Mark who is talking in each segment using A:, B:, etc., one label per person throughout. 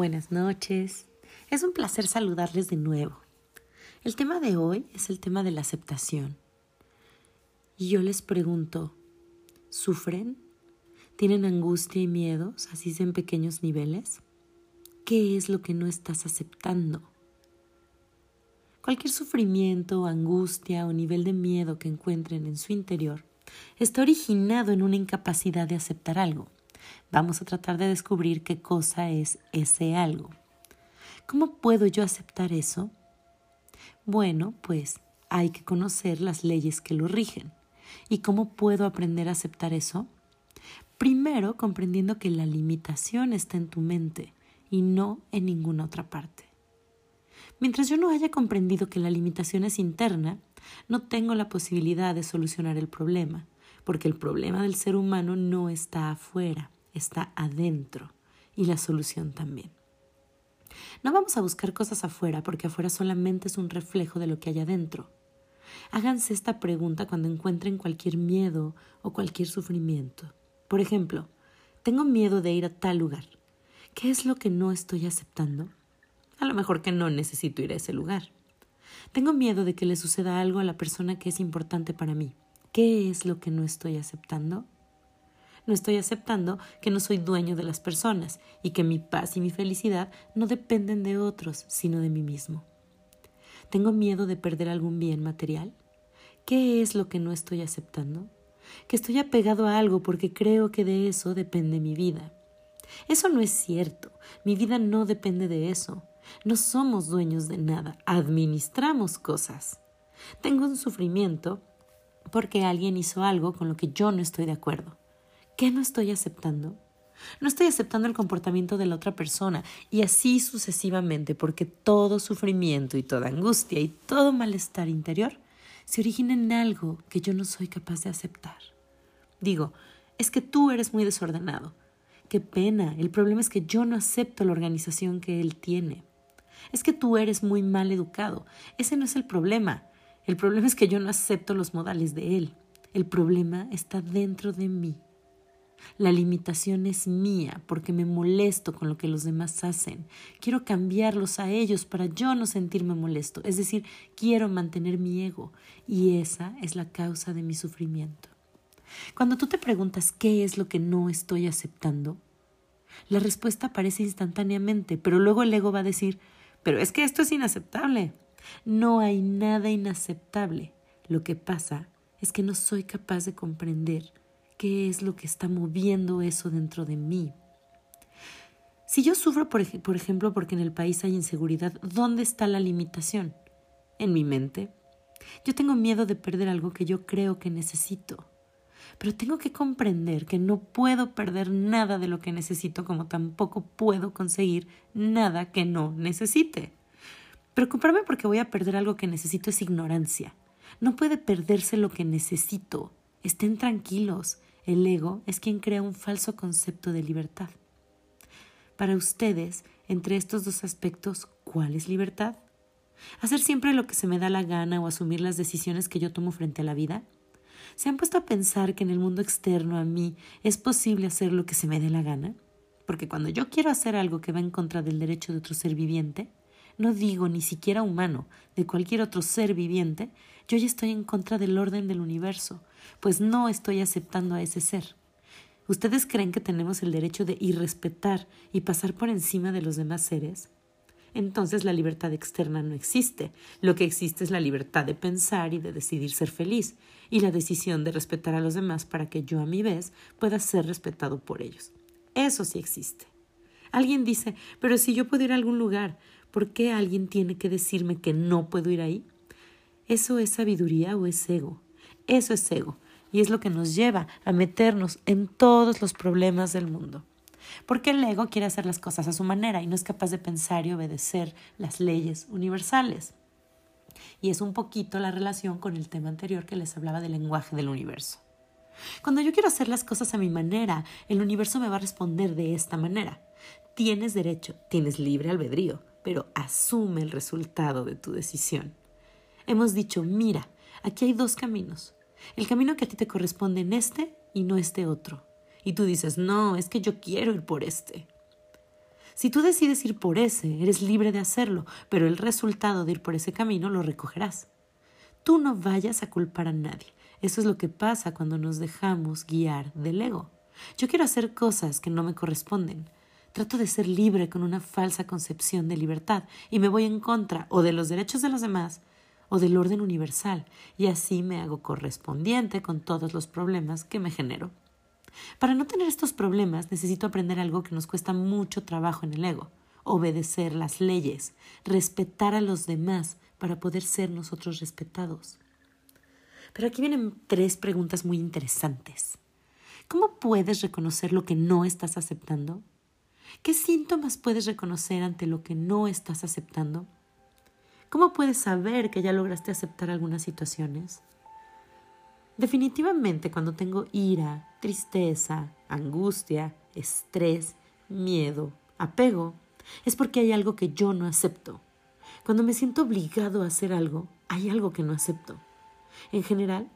A: Buenas noches. Es un placer saludarles de nuevo. El tema de hoy es el tema de la aceptación. Y yo les pregunto, ¿sufren? ¿Tienen angustia y miedos, así sea en pequeños niveles? ¿Qué es lo que no estás aceptando? Cualquier sufrimiento, angustia o nivel de miedo que encuentren en su interior está originado en una incapacidad de aceptar algo Vamos a tratar de descubrir qué cosa es ese algo. ¿Cómo puedo yo aceptar eso? Bueno, pues hay que conocer las leyes que lo rigen. ¿Y cómo puedo aprender a aceptar eso? Primero, comprendiendo que la limitación está en tu mente y no en ninguna otra parte. Mientras yo no haya comprendido que la limitación es interna, no tengo la posibilidad de solucionar el problema, porque el problema del ser humano no está afuera, está adentro y la solución también. No vamos a buscar cosas afuera porque afuera solamente es un reflejo de lo que hay adentro. Háganse esta pregunta cuando encuentren cualquier miedo o cualquier sufrimiento. Por ejemplo, tengo miedo de ir a tal lugar. ¿Qué es lo que no estoy aceptando? A lo mejor que no necesito ir a ese lugar. Tengo miedo de que le suceda algo a la persona que es importante para mí. ¿Qué es lo que no estoy aceptando? No estoy aceptando que no soy dueño de las personas y que mi paz y mi felicidad no dependen de otros, sino de mí mismo. ¿Tengo miedo de perder algún bien material? ¿Qué es lo que no estoy aceptando? Que estoy apegado a algo porque creo que de eso depende mi vida. Eso no es cierto. Mi vida no depende de eso. No somos dueños de nada. Administramos cosas. Tengo un sufrimiento porque alguien hizo algo con lo que yo no estoy de acuerdo. ¿Qué no estoy aceptando? No estoy aceptando el comportamiento de la otra persona y así sucesivamente porque todo sufrimiento y toda angustia y todo malestar interior se origina en algo que yo no soy capaz de aceptar. Digo, es que tú eres muy desordenado. Qué pena, el problema es que yo no acepto la organización que él tiene. Es que tú eres muy mal educado. Ese no es el problema. El problema es que yo no acepto los modales de él. El problema está dentro de mí. La limitación es mía porque me molesto con lo que los demás hacen. Quiero cambiarlos a ellos para yo no sentirme molesto. Es decir, quiero mantener mi ego y esa es la causa de mi sufrimiento. Cuando tú te preguntas qué es lo que no estoy aceptando, la respuesta aparece instantáneamente, pero luego el ego va a decir, pero es que esto es inaceptable. No hay nada inaceptable. Lo que pasa es que no soy capaz de comprender qué es lo que está moviendo eso dentro de mí. Si yo sufro, por, ejemplo, porque en el país hay inseguridad, ¿dónde está la limitación? En mi mente. Yo tengo miedo de perder algo que yo creo que necesito. Pero tengo que comprender que no puedo perder nada de lo que necesito como tampoco puedo conseguir nada que no necesite. Preocuparme porque voy a perder algo que necesito es ignorancia. No puede perderse lo que necesito. Estén tranquilos. El ego es quien crea un falso concepto de libertad. Para ustedes, entre estos dos aspectos, ¿cuál es libertad? ¿Hacer siempre lo que se me da la gana o asumir las decisiones que yo tomo frente a la vida? ¿Se han puesto a pensar que en el mundo externo a mí es posible hacer lo que se me dé la gana? Porque cuando yo quiero hacer algo que va en contra del derecho de otro ser viviente, no digo ni siquiera humano, de cualquier otro ser viviente, yo ya estoy en contra del orden del universo, pues no estoy aceptando a ese ser. ¿Ustedes creen que tenemos el derecho de irrespetar y pasar por encima de los demás seres? Entonces la libertad externa no existe. Lo que existe es la libertad de pensar y de decidir ser feliz, y la decisión de respetar a los demás para que yo a mi vez pueda ser respetado por ellos. Eso sí existe. Alguien dice, pero si yo puedo ir a algún lugar, ¿por qué alguien tiene que decirme que no puedo ir ahí? ¿Eso es sabiduría o es ego? Eso es ego, y es lo que nos lleva a meternos en todos los problemas del mundo. Porque el ego quiere hacer las cosas a su manera y no es capaz de pensar y obedecer las leyes universales. Y es un poquito la relación con el tema anterior que les hablaba del lenguaje del universo. Cuando yo quiero hacer las cosas a mi manera, el universo me va a responder de esta manera. Tienes derecho, tienes libre albedrío, pero asume el resultado de tu decisión. Hemos dicho, mira, aquí hay dos caminos. El camino que a ti te corresponde en este y no este otro. Y tú dices, no, es que yo quiero ir por este. Si tú decides ir por ese, eres libre de hacerlo, pero el resultado de ir por ese camino lo recogerás. Tú no vayas a culpar a nadie. Eso es lo que pasa cuando nos dejamos guiar del ego. Yo quiero hacer cosas que no me corresponden. Trato de ser libre con una falsa concepción de libertad y me voy en contra o de los derechos de los demás o del orden universal y así me hago correspondiente con todos los problemas que me genero. Para no tener estos problemas necesito aprender algo que nos cuesta mucho trabajo en el ego, obedecer las leyes, respetar a los demás para poder ser nosotros respetados. Pero aquí vienen tres preguntas muy interesantes. ¿Cómo puedes reconocer lo que no estás aceptando? ¿Qué síntomas puedes reconocer ante lo que no estás aceptando? ¿Cómo puedes saber que ya lograste aceptar algunas situaciones? Definitivamente cuando tengo ira, tristeza, angustia, estrés, miedo, apego, es porque hay algo que yo no acepto. Cuando me siento obligado a hacer algo, hay algo que no acepto. En general,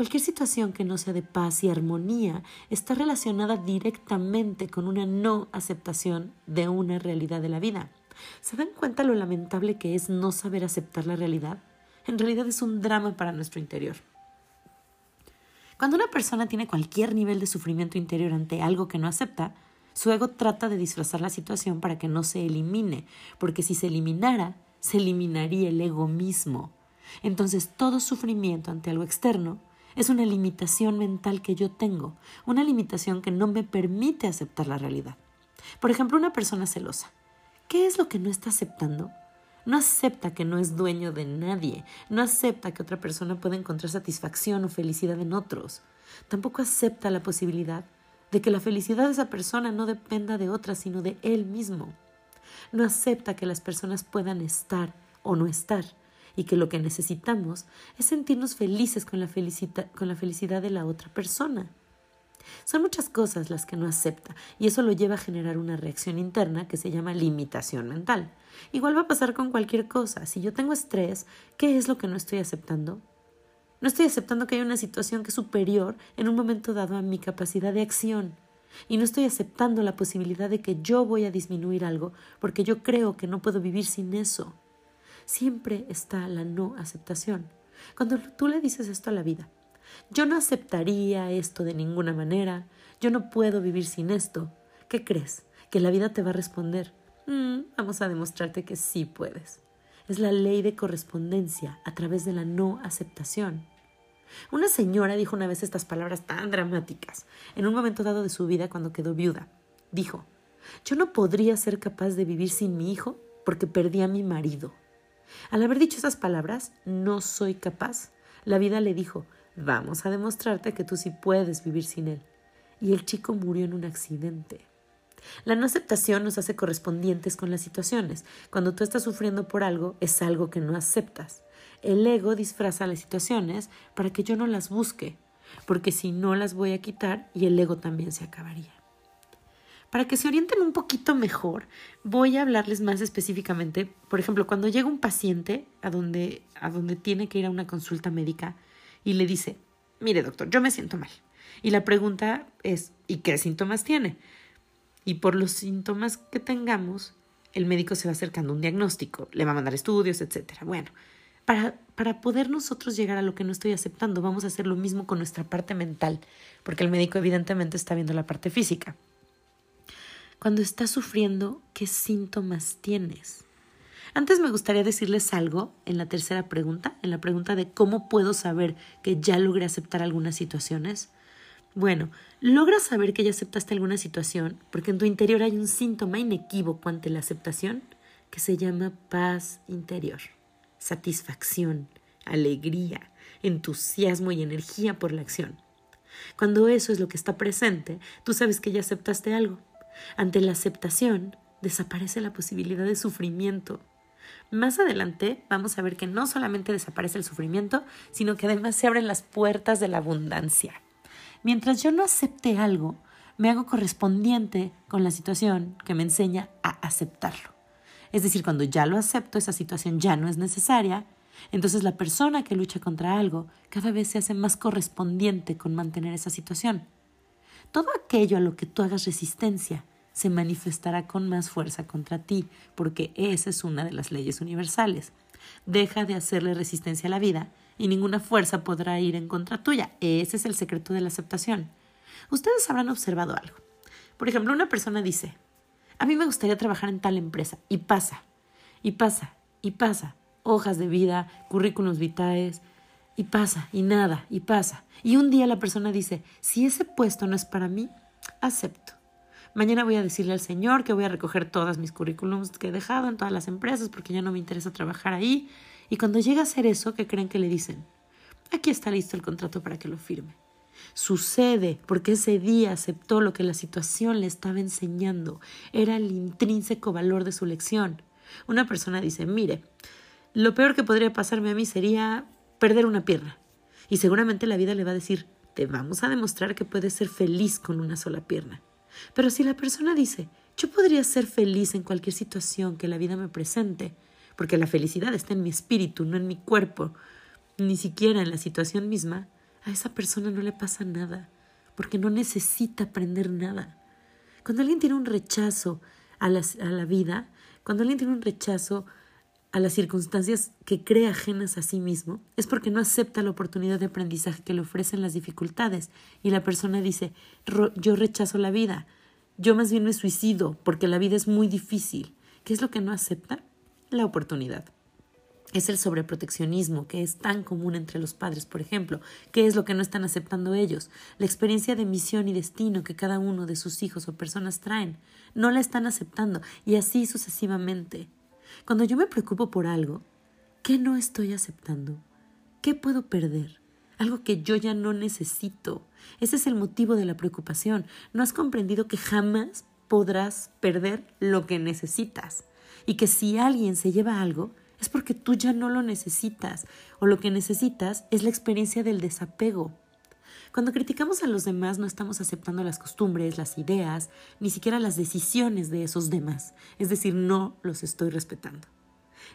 A: cualquier situación que no sea de paz y armonía está relacionada directamente con una no aceptación de una realidad de la vida. ¿Se dan cuenta lo lamentable que es no saber aceptar la realidad? En realidad es un drama para nuestro interior. Cuando una persona tiene cualquier nivel de sufrimiento interior ante algo que no acepta, su ego trata de disfrazar la situación para que no se elimine, porque si se eliminara, se eliminaría el ego mismo. Entonces todo sufrimiento ante algo externo es una limitación mental que yo tengo, una limitación que no me permite aceptar la realidad. Por ejemplo, una persona celosa. ¿Qué es lo que no está aceptando? No acepta que no es dueño de nadie, no acepta que otra persona pueda encontrar satisfacción o felicidad en otros. Tampoco acepta la posibilidad de que la felicidad de esa persona no dependa de otra, sino de él mismo. No acepta que las personas puedan estar o no estar y que lo que necesitamos es sentirnos felices con la, con la felicidad de la otra persona. Son muchas cosas las que no acepta y eso lo lleva a generar una reacción interna que se llama limitación mental. Igual va a pasar con cualquier cosa. Si yo tengo estrés, ¿qué es lo que no estoy aceptando? No estoy aceptando que hay una situación que es superior en un momento dado a mi capacidad de acción. Y no estoy aceptando la posibilidad de que yo voy a disminuir algo porque yo creo que no puedo vivir sin eso. Siempre está la no aceptación. Cuando tú le dices esto a la vida, yo no aceptaría esto de ninguna manera. Yo no puedo vivir sin esto. ¿Qué crees? Que la vida te va a responder. Mm, vamos a demostrarte que sí puedes. Es la ley de correspondencia a través de la no aceptación. Una señora dijo una vez estas palabras tan dramáticas en un momento dado de su vida cuando quedó viuda. Dijo, yo no podría ser capaz de vivir sin mi hijo porque perdí a mi marido. Al haber dicho esas palabras, no soy capaz, la vida le dijo, Vamos a demostrarte que tú sí puedes vivir sin él. Y el chico murió en un accidente. La no aceptación nos hace correspondientes con las situaciones. Cuando tú estás sufriendo por algo, es algo que no aceptas. El ego disfraza las situaciones para que yo no las busque, porque si no las voy a quitar y el ego también se acabaría. Para que se orienten un poquito mejor, voy a hablarles más específicamente. Por ejemplo, cuando llega un paciente a donde, a donde tiene que ir a una consulta médica, y le dice, mire doctor, yo me siento mal. Y la pregunta es, ¿y qué síntomas tiene? Y por los síntomas que tengamos, el médico se va acercando a un diagnóstico, le va a mandar estudios, etc. Bueno, para, para poder nosotros llegar a lo que no estoy aceptando, vamos a hacer lo mismo con nuestra parte mental, porque el médico evidentemente está viendo la parte física. Cuando estás sufriendo, ¿qué síntomas tienes? Antes me gustaría decirles algo en la tercera pregunta, en la pregunta de cómo puedo saber que ya logré aceptar algunas situaciones. Bueno, logras saber que ya aceptaste alguna situación porque en tu interior hay un síntoma inequívoco ante la aceptación que se llama paz interior, satisfacción, alegría, entusiasmo y energía por la acción. Cuando eso es lo que está presente, tú sabes que ya aceptaste algo. Ante la aceptación, desaparece la posibilidad de sufrimiento, más adelante vamos a ver que no solamente desaparece el sufrimiento, sino que además se abren las puertas de la abundancia. Mientras yo no acepte algo, me hago correspondiente con la situación que me enseña a aceptarlo. Es decir, cuando ya lo acepto, esa situación ya no es necesaria, entonces la persona que lucha contra algo cada vez se hace más correspondiente con mantener esa situación. Todo aquello a lo que tú hagas resistencia se manifestará con más fuerza contra ti, porque esa es una de las leyes universales. Deja de hacerle resistencia a la vida y ninguna fuerza podrá ir en contra tuya. Ese es el secreto de la aceptación. Ustedes habrán observado algo. Por ejemplo, una persona dice, a mí me gustaría trabajar en tal empresa, y pasa, y pasa, y pasa, hojas de vida, currículums vitae, y pasa, y nada, y pasa. Y un día la persona dice, si ese puesto no es para mí, acepto. Mañana voy a decirle al Señor que voy a recoger todas mis currículums que he dejado en todas las empresas porque ya no me interesa trabajar ahí. Y cuando llega a hacer eso, ¿qué creen que le dicen? Aquí está listo el contrato para que lo firme. Sucede porque ese día aceptó lo que la situación le estaba enseñando. Era el intrínseco valor de su lección. Una persona dice, mire, lo peor que podría pasarme a mí sería perder una pierna. Y seguramente la vida le va a decir, te vamos a demostrar que puedes ser feliz con una sola pierna. Pero si la persona dice, yo podría ser feliz en cualquier situación que la vida me presente, porque la felicidad está en mi espíritu, no en mi cuerpo, ni siquiera en la situación misma, a esa persona no le pasa nada, porque no necesita aprender nada. Cuando alguien tiene un rechazo a la, a la vida, cuando alguien tiene un rechazo a las circunstancias que cree ajenas a sí mismo, es porque no acepta la oportunidad de aprendizaje que le ofrecen las dificultades y la persona dice, yo rechazo la vida, yo más bien me suicido porque la vida es muy difícil. ¿Qué es lo que no acepta? La oportunidad. Es el sobreproteccionismo que es tan común entre los padres, por ejemplo. ¿Qué es lo que no están aceptando ellos? La experiencia de misión y destino que cada uno de sus hijos o personas traen. No la están aceptando y así sucesivamente. Cuando yo me preocupo por algo, ¿qué no estoy aceptando? ¿Qué puedo perder? Algo que yo ya no necesito. Ese es el motivo de la preocupación. No has comprendido que jamás podrás perder lo que necesitas. Y que si alguien se lleva algo, es porque tú ya no lo necesitas. O lo que necesitas es la experiencia del desapego. Cuando criticamos a los demás no estamos aceptando las costumbres, las ideas, ni siquiera las decisiones de esos demás, es decir, no los estoy respetando.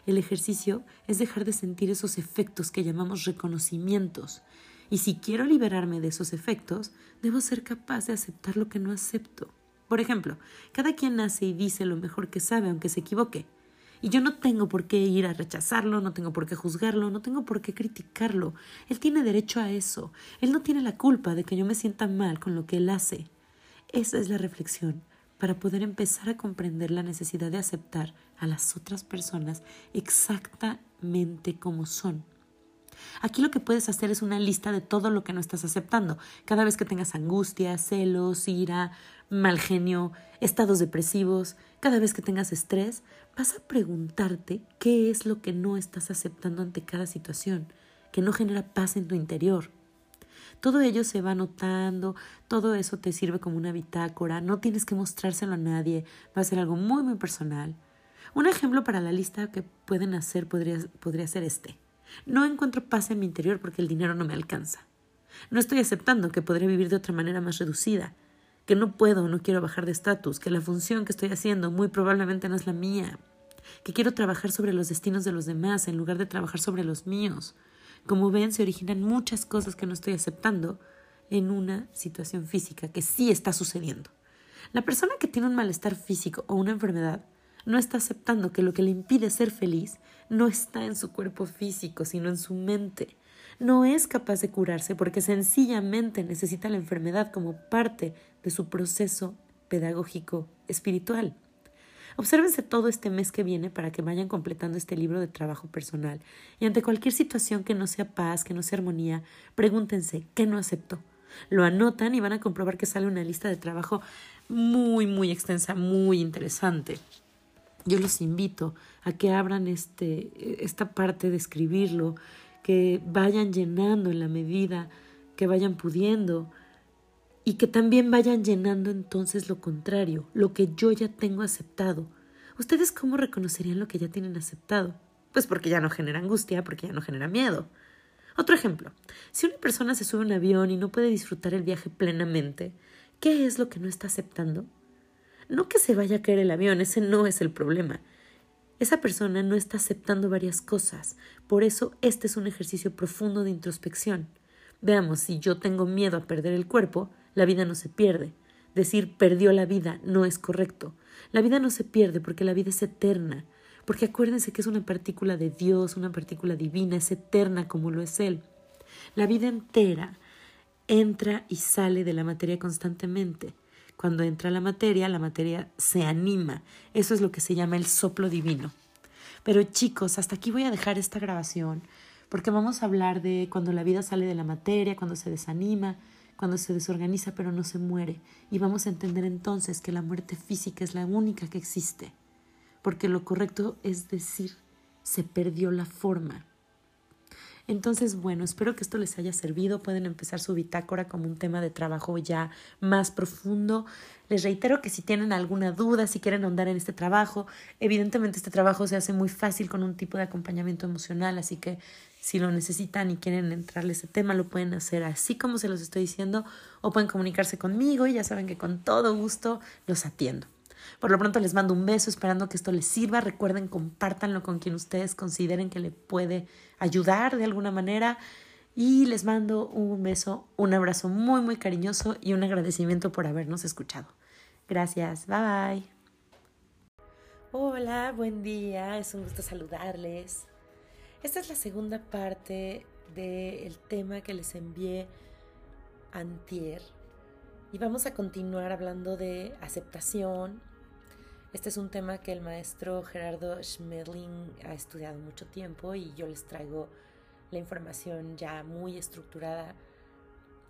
A: El ejercicio es dejar de sentir esos efectos que llamamos reconocimientos, y si quiero liberarme de esos efectos, debo ser capaz de aceptar lo que no acepto. Por ejemplo, cada quien nace y dice lo mejor que sabe, aunque se equivoque. Y yo no tengo por qué ir a rechazarlo, no tengo por qué juzgarlo, no tengo por qué criticarlo. Él tiene derecho a eso. Él no tiene la culpa de que yo me sienta mal con lo que él hace. Esa es la reflexión para poder empezar a comprender la necesidad de aceptar a las otras personas exactamente como son. Aquí lo que puedes hacer es una lista de todo lo que no estás aceptando. Cada vez que tengas angustia, celos, ira, mal genio, estados depresivos, cada vez que tengas estrés, vas a preguntarte qué es lo que no estás aceptando ante cada situación, que no genera paz en tu interior. Todo ello se va notando, todo eso te sirve como una bitácora, no tienes que mostrárselo a nadie, va a ser algo muy muy personal. Un ejemplo para la lista que pueden hacer podría, podría ser este. No encuentro paz en mi interior porque el dinero no me alcanza. No estoy aceptando que podría vivir de otra manera más reducida que no puedo no quiero bajar de estatus, que la función que estoy haciendo muy probablemente no es la mía, que quiero trabajar sobre los destinos de los demás en lugar de trabajar sobre los míos. Como ven, se originan muchas cosas que no estoy aceptando en una situación física que sí está sucediendo. La persona que tiene un malestar físico o una enfermedad no está aceptando que lo que le impide ser feliz no está en su cuerpo físico, sino en su mente no es capaz de curarse porque sencillamente necesita la enfermedad como parte de su proceso pedagógico espiritual. Obsérvense todo este mes que viene para que vayan completando este libro de trabajo personal y ante cualquier situación que no sea paz, que no sea armonía, pregúntense ¿qué no acepto? Lo anotan y van a comprobar que sale una lista de trabajo muy, muy extensa, muy interesante. Yo los invito a que abran este, esta parte de escribirlo, que vayan llenando en la medida que vayan pudiendo y que también vayan llenando entonces lo contrario, lo que yo ya tengo aceptado. ¿Ustedes cómo reconocerían lo que ya tienen aceptado? Pues porque ya no genera angustia, porque ya no genera miedo. Otro ejemplo, si una persona se sube a un avión y no puede disfrutar el viaje plenamente, ¿qué es lo que no está aceptando? No que se vaya a caer el avión, ese no es el problema. Esa persona no está aceptando varias cosas. Por eso este es un ejercicio profundo de introspección. Veamos, si yo tengo miedo a perder el cuerpo, la vida no se pierde. decir perdió la vida no es correcto. La vida no se pierde porque la vida es eterna. Porque acuérdense que es una partícula de Dios, una partícula divina, es eterna como lo es Él. La vida entera entra y sale de la materia constantemente. Cuando entra la materia, la materia se anima. Eso es lo que se llama el soplo divino. Pero chicos, hasta aquí voy a dejar esta grabación porque vamos a hablar de cuando la vida sale de la materia, cuando se desanima, cuando se desorganiza pero no se muere. Y vamos a entender entonces que la muerte física es la única que existe. Porque lo correcto es decir, se perdió la forma. Entonces, bueno, espero que esto les haya servido. Pueden empezar su bitácora como un tema de trabajo ya más profundo. Les reitero que si tienen alguna duda, si quieren ahondar en este trabajo, evidentemente este trabajo se hace muy fácil con un tipo de acompañamiento emocional, así que si lo necesitan y quieren entrarle ese tema, lo pueden hacer así como se los estoy diciendo o pueden comunicarse conmigo y ya saben que con todo gusto los atiendo. Por lo pronto les mando un beso esperando que esto les sirva. Recuerden, compártanlo con quien ustedes consideren que le puede ayudar de alguna manera. Y les mando un beso, un abrazo muy, muy cariñoso y un agradecimiento por habernos escuchado. Gracias, bye bye. Hola, buen día, es un gusto saludarles. Esta es la segunda parte del tema que les envié antier y vamos a continuar hablando de aceptación, este es un tema que el maestro Gerardo Schmedling ha estudiado mucho tiempo y yo les traigo la información ya muy estructurada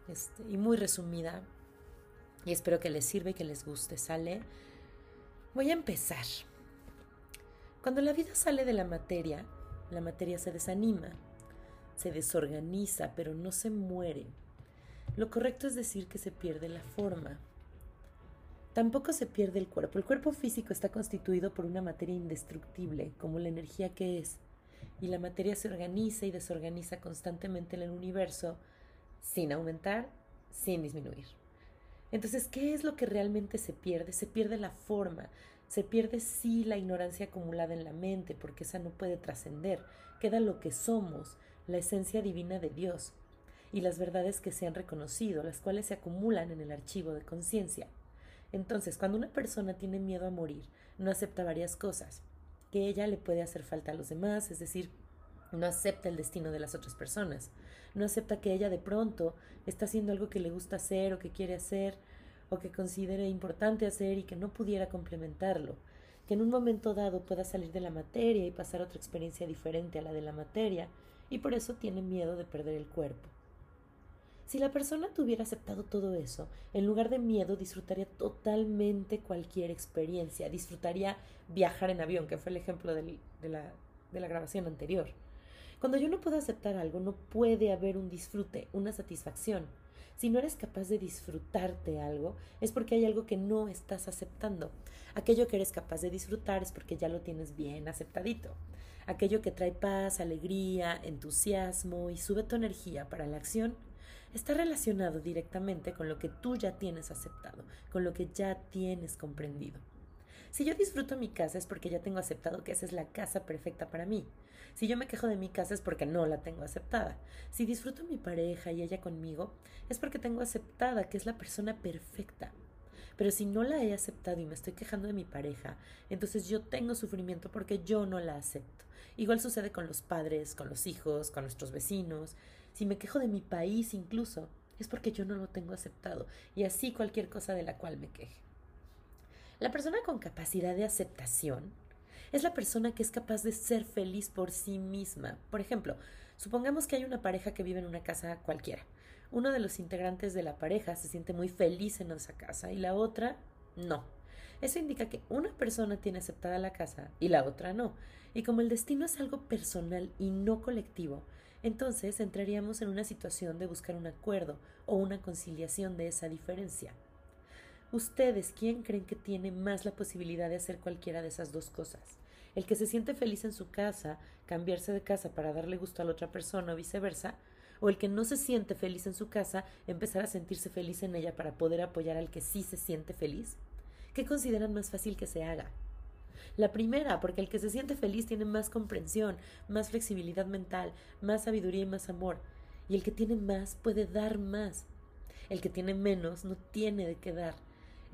A: este, y muy resumida y espero que les sirva y que les guste. ¿Sale? Voy a empezar. Cuando la vida sale de la materia, la materia se desanima, se desorganiza, pero no se muere. Lo correcto es decir que se pierde la forma. Tampoco se pierde el cuerpo. El cuerpo físico está constituido por una materia indestructible, como la energía que es, y la materia se organiza y desorganiza constantemente en el universo sin aumentar, sin disminuir. Entonces, ¿qué es lo que realmente se pierde? Se pierde la forma, se pierde sí la ignorancia acumulada en la mente, porque esa no puede trascender. Queda lo que somos, la esencia divina de Dios, y las verdades que se han reconocido, las cuales se acumulan en el archivo de conciencia. Entonces, cuando una persona tiene miedo a morir, no acepta varias cosas, que ella le puede hacer falta a los demás, es decir, no acepta el destino de las otras personas, no acepta que ella de pronto está haciendo algo que le gusta hacer o que quiere hacer o que considere importante hacer y que no pudiera complementarlo, que en un momento dado pueda salir de la materia y pasar otra experiencia diferente a la de la materia, y por eso tiene miedo de perder el cuerpo. Si la persona tuviera aceptado todo eso, en lugar de miedo disfrutaría totalmente cualquier experiencia, disfrutaría viajar en avión, que fue el ejemplo de, la, de la grabación anterior. Cuando yo no puedo aceptar algo, no puede haber un disfrute, una satisfacción. Si no eres capaz de disfrutarte algo, es porque hay algo que no estás aceptando. Aquello que eres capaz de disfrutar es porque ya lo tienes bien aceptadito. Aquello que trae paz, alegría, entusiasmo y sube tu energía para la acción está relacionado directamente con lo que tú ya tienes aceptado, con lo que ya tienes comprendido. Si yo disfruto mi casa es porque ya tengo aceptado que esa es la casa perfecta para mí. Si yo me quejo de mi casa es porque no la tengo aceptada. Si disfruto mi pareja y ella conmigo es porque tengo aceptada que es la persona perfecta. Pero si no la he aceptado y me estoy quejando de mi pareja, entonces yo tengo sufrimiento porque yo no la acepto. Igual sucede con los padres, con los hijos, con nuestros vecinos. Si me quejo de mi país incluso, es porque yo no lo tengo aceptado, y así cualquier cosa de la cual me queje. La persona con capacidad de aceptación es la persona que es capaz de ser feliz por sí misma. Por ejemplo, supongamos que hay una pareja que vive en una casa cualquiera. Uno de los integrantes de la pareja se siente muy feliz en esa casa y la otra no. Eso indica que una persona tiene aceptada la casa y la otra no. Y como el destino es algo personal y no colectivo, entonces entraríamos en una situación de buscar un acuerdo o una conciliación de esa diferencia. Ustedes, ¿quién creen que tiene más la posibilidad de hacer cualquiera de esas dos cosas? El que se siente feliz en su casa, cambiarse de casa para darle gusto a la otra persona o viceversa, o el que no se siente feliz en su casa, empezar a sentirse feliz en ella para poder apoyar al que sí se siente feliz? ¿Qué consideran más fácil que se haga? La primera, porque el que se siente feliz tiene más comprensión, más flexibilidad mental, más sabiduría y más amor. Y el que tiene más puede dar más. El que tiene menos no tiene de qué dar.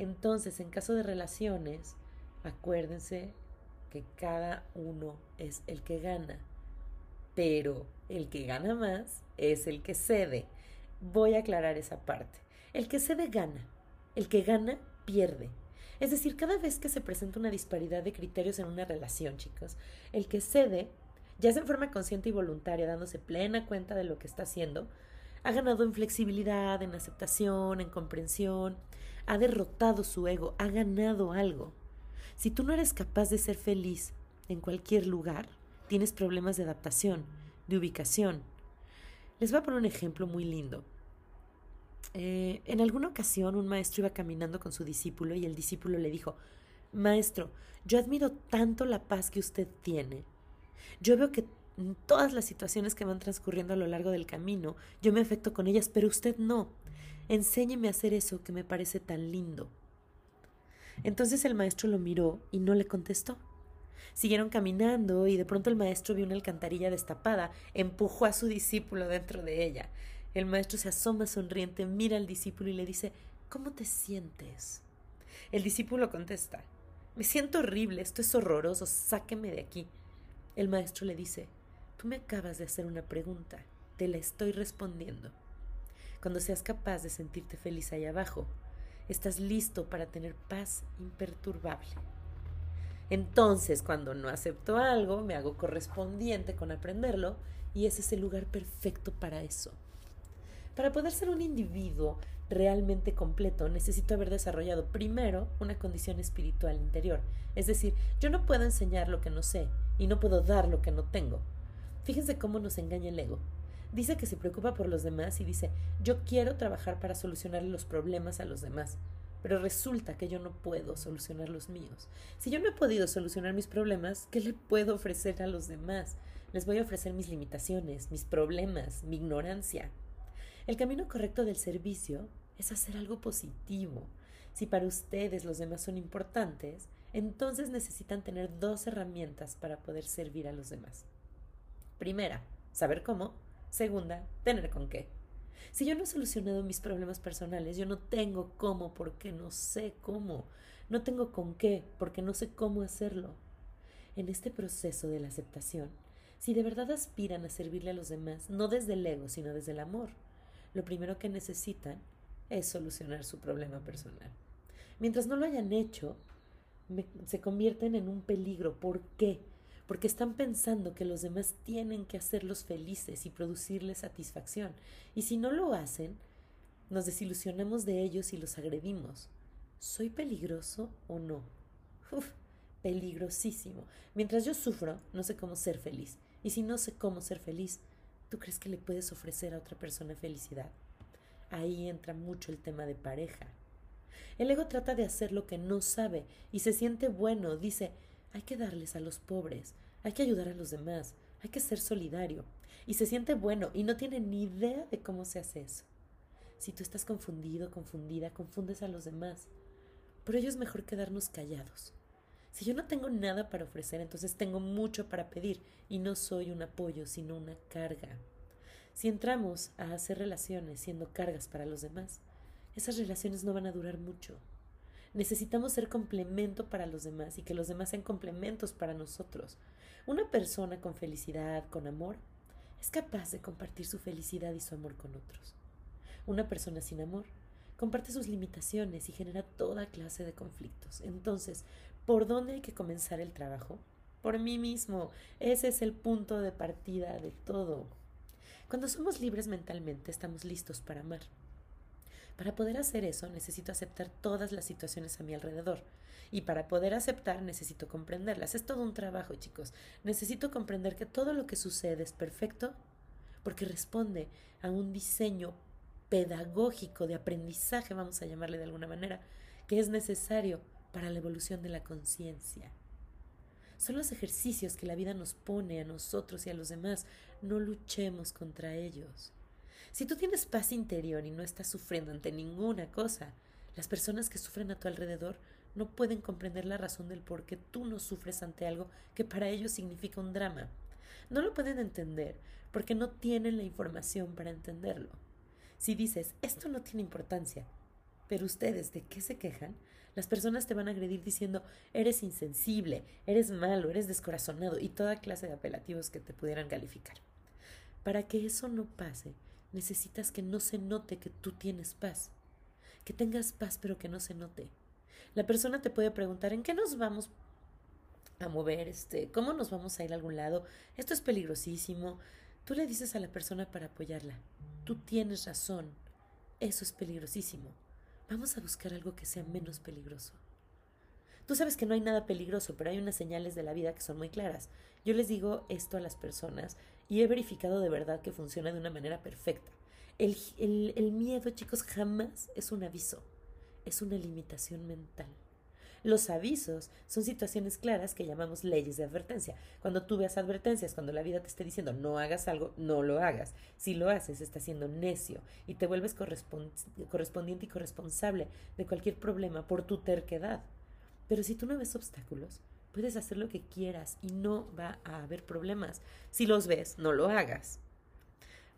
A: Entonces, en caso de relaciones, acuérdense que cada uno es el que gana, pero el que gana más es el que cede. Voy a aclarar esa parte. El que cede gana, el que gana pierde. Es decir, cada vez que se presenta una disparidad de criterios en una relación, chicos, el que cede, ya sea en forma consciente y voluntaria, dándose plena cuenta de lo que está haciendo, ha ganado en flexibilidad, en aceptación, en comprensión, ha derrotado su ego, ha ganado algo. Si tú no eres capaz de ser feliz en cualquier lugar, tienes problemas de adaptación, de ubicación. Les voy a poner un ejemplo muy lindo. Eh, en alguna ocasión un maestro iba caminando con su discípulo y el discípulo le dijo, Maestro, yo admiro tanto la paz que usted tiene. Yo veo que en todas las situaciones que van transcurriendo a lo largo del camino, yo me afecto con ellas, pero usted no. Enséñeme a hacer eso que me parece tan lindo. Entonces el maestro lo miró y no le contestó. Siguieron caminando y de pronto el maestro vio una alcantarilla destapada, empujó a su discípulo dentro de ella. El maestro se asoma sonriente, mira al discípulo y le dice ¿Cómo te sientes? El discípulo contesta Me siento horrible, esto es horroroso, sáqueme de aquí. El maestro le dice Tú me acabas de hacer una pregunta, te la estoy respondiendo. Cuando seas capaz de sentirte feliz ahí abajo, estás listo para tener paz imperturbable. Entonces, cuando no acepto algo, me hago correspondiente con aprenderlo y ese es el lugar perfecto para eso. Para poder ser un individuo realmente completo, necesito haber desarrollado primero una condición espiritual interior. Es decir, yo no puedo enseñar lo que no sé y no puedo dar lo que no tengo. Fíjense cómo nos engaña el ego. Dice que se preocupa por los demás y dice, yo quiero trabajar para solucionar los problemas a los demás pero resulta que yo no puedo solucionar los míos. Si yo no he podido solucionar mis problemas, ¿qué le puedo ofrecer a los demás? Les voy a ofrecer mis limitaciones, mis problemas, mi ignorancia. El camino correcto del servicio es hacer algo positivo. Si para ustedes los demás son importantes, entonces necesitan tener dos herramientas para poder servir a los demás. Primera, saber cómo. Segunda, tener con qué. Si yo no he solucionado mis problemas personales, yo no tengo cómo porque no sé cómo. No tengo con qué porque no sé cómo hacerlo. En este proceso de la aceptación, si de verdad aspiran a servirle a los demás, no desde el ego, sino desde el amor, lo primero que necesitan es solucionar su problema personal. Mientras no lo hayan hecho, se convierten en un peligro. ¿Por qué? Porque están pensando que los demás tienen que hacerlos felices y producirles satisfacción. Y si no lo hacen, nos desilusionamos de ellos y los agredimos. ¿Soy peligroso o no? Uf, peligrosísimo. Mientras yo sufro, no sé cómo ser feliz. Y si no sé cómo ser feliz, ¿tú crees que le puedes ofrecer a otra persona felicidad? Ahí entra mucho el tema de pareja. El ego trata de hacer lo que no sabe y se siente bueno, dice, hay que darles a los pobres, hay que ayudar a los demás, hay que ser solidario. Y se siente bueno y no tiene ni idea de cómo se hace eso. Si tú estás confundido, confundida, confundes a los demás. Por ello es mejor quedarnos callados. Si yo no tengo nada para ofrecer, entonces tengo mucho para pedir y no soy un apoyo, sino una carga. Si entramos a hacer relaciones siendo cargas para los demás, esas relaciones no van a durar mucho. Necesitamos ser complemento para los demás y que los demás sean complementos para nosotros. Una persona con felicidad, con amor, es capaz de compartir su felicidad y su amor con otros. Una persona sin amor comparte sus limitaciones y genera toda clase de conflictos. Entonces, ¿por dónde hay que comenzar el trabajo? Por mí mismo. Ese es el punto de partida de todo. Cuando somos libres mentalmente, estamos listos para amar. Para poder hacer eso necesito aceptar todas las situaciones a mi alrededor. Y para poder aceptar necesito comprenderlas. Es todo un trabajo, chicos. Necesito comprender que todo lo que sucede es perfecto porque responde a un diseño pedagógico de aprendizaje, vamos a llamarle de alguna manera, que es necesario para la evolución de la conciencia. Son los ejercicios que la vida nos pone a nosotros y a los demás. No luchemos contra ellos. Si tú tienes paz interior y no estás sufriendo ante ninguna cosa, las personas que sufren a tu alrededor no pueden comprender la razón del por qué tú no sufres ante algo que para ellos significa un drama. No lo pueden entender porque no tienen la información para entenderlo. Si dices, esto no tiene importancia, Pero ustedes, ¿de qué se quejan? Las personas te van a agredir diciendo eres insensible, eres malo, eres descorazonado y toda clase de apelativos que te pudieran calificar. Para que eso no pase, necesitas que no se note que tú tienes paz. Que tengas paz pero que no se note. La persona te puede preguntar ¿en qué nos vamos a mover? Este, ¿Cómo nos vamos a ir a algún lado? Esto es peligrosísimo. Tú le dices a la persona para apoyarla. Tú tienes razón. Eso es peligrosísimo. Vamos a buscar algo que sea menos peligroso. Tú sabes que no hay nada peligroso, pero hay unas señales de la vida que son muy claras. Yo les digo esto a las personas y he verificado de verdad que funciona de una manera perfecta. El, el, miedo, chicos, jamás es un aviso, es una limitación mental. Los avisos son situaciones claras que llamamos leyes de advertencia. Cuando tú veas advertencias, cuando la vida te esté diciendo no hagas algo, no lo hagas. Si lo haces, estás siendo necio y te vuelves correspondiente y corresponsable de cualquier problema por tu terquedad. Pero si tú no ves obstáculos, puedes hacer lo que quieras y no va a haber problemas. Si los ves, no lo hagas.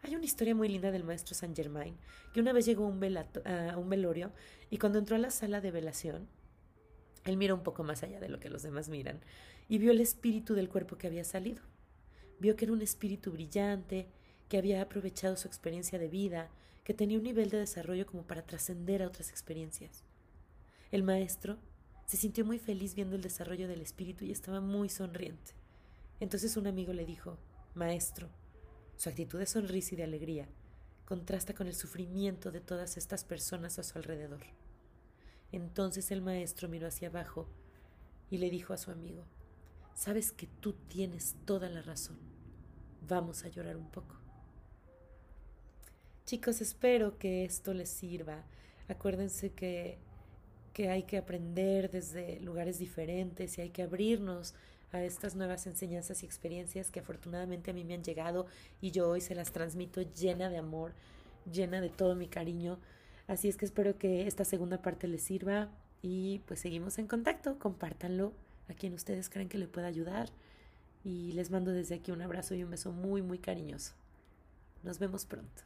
A: Hay una historia muy linda del maestro Saint Germain, que una vez llegó a un, velorio y cuando entró a la sala de velación, él miró un poco más allá de lo que los demás miran y vio el espíritu del cuerpo que había salido. Vio que era un espíritu brillante, que había aprovechado su experiencia de vida, que tenía un nivel de desarrollo como para trascender a otras experiencias. El maestro se sintió muy feliz viendo el desarrollo del espíritu y estaba muy sonriente. Entonces un amigo le dijo, Maestro, su actitud de sonrisa y de alegría contrasta con el sufrimiento de todas estas personas a su alrededor. Entonces el maestro miró hacia abajo y le dijo a su amigo, Sabes que tú tienes toda la razón. Vamos a llorar un poco. Chicos, espero que esto les sirva. Acuérdense que que hay que aprender desde lugares diferentes y hay que abrirnos a estas nuevas enseñanzas y experiencias que afortunadamente a mí me han llegado y yo hoy se las transmito llena de amor, llena de todo mi cariño. Así es que espero que esta segunda parte les sirva y pues seguimos en contacto, compártanlo a quien ustedes creen que le pueda ayudar y les mando desde aquí un abrazo y un beso muy muy cariñoso. Nos vemos pronto.